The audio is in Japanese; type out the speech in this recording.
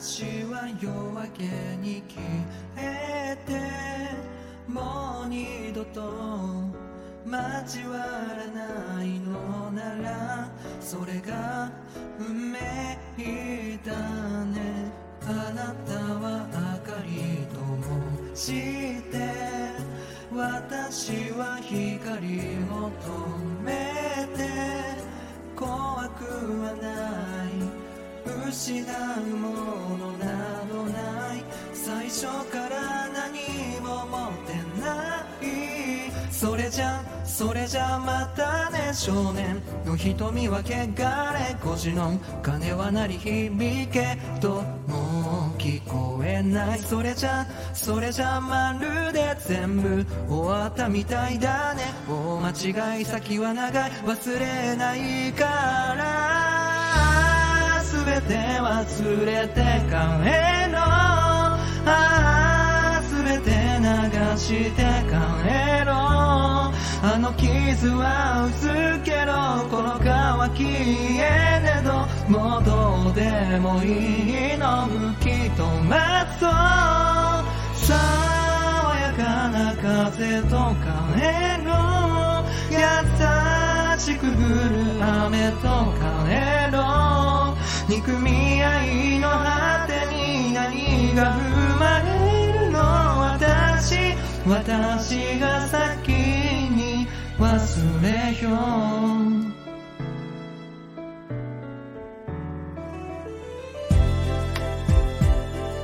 私は夜明けに消えてもう二度と交わらないのならそれが運命だね。あなたは明かりともして私は光を止めて怖くはない。失うもの初から何も持ってないそれじゃそれじゃまたね少年。の瞳は汚れ腰の鐘は鳴り響けともう聞こえない。それじゃそれじゃまるで全部。終わったみたいだね大間違い先は長い。忘れないから。全て忘れて帰ろう。して帰ろう。あの傷は薄けどこの乾きえねどもうどうでもいいの吹き飛ばそう爽やかな風と帰ろう。優しく降る雨と帰ろう。憎み合いの果てに何が生まれる私が先に忘れよう。